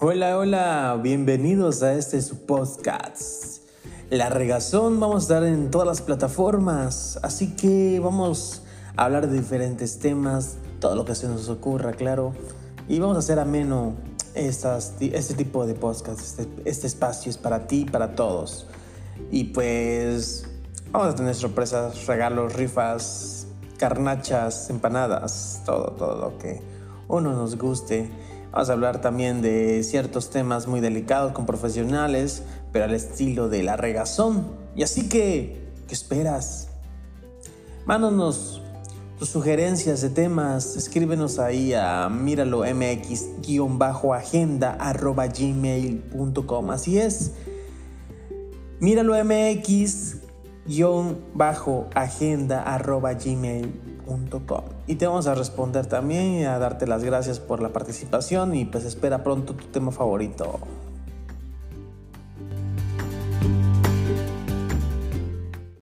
Hola, hola, bienvenidos a este su podcast. La regazón vamos a estar en todas las plataformas, así que vamos a hablar de diferentes temas, todo lo que se nos ocurra, claro, y vamos a hacer ameno estas, este tipo de podcast. Este, este espacio es para ti, para todos. Y pues vamos a tener sorpresas, regalos, rifas, carnachas, empanadas, todo, todo lo que uno nos guste. Vamos a hablar también de ciertos temas muy delicados con profesionales, pero al estilo de la regazón. Y así que, ¿qué esperas? Mándanos tus sugerencias de temas, escríbenos ahí a míralo mx-agenda arroba. Así es, míralo mx-agenda arroba gmail.com. Y te vamos a responder también y a darte las gracias por la participación y pues espera pronto tu tema favorito.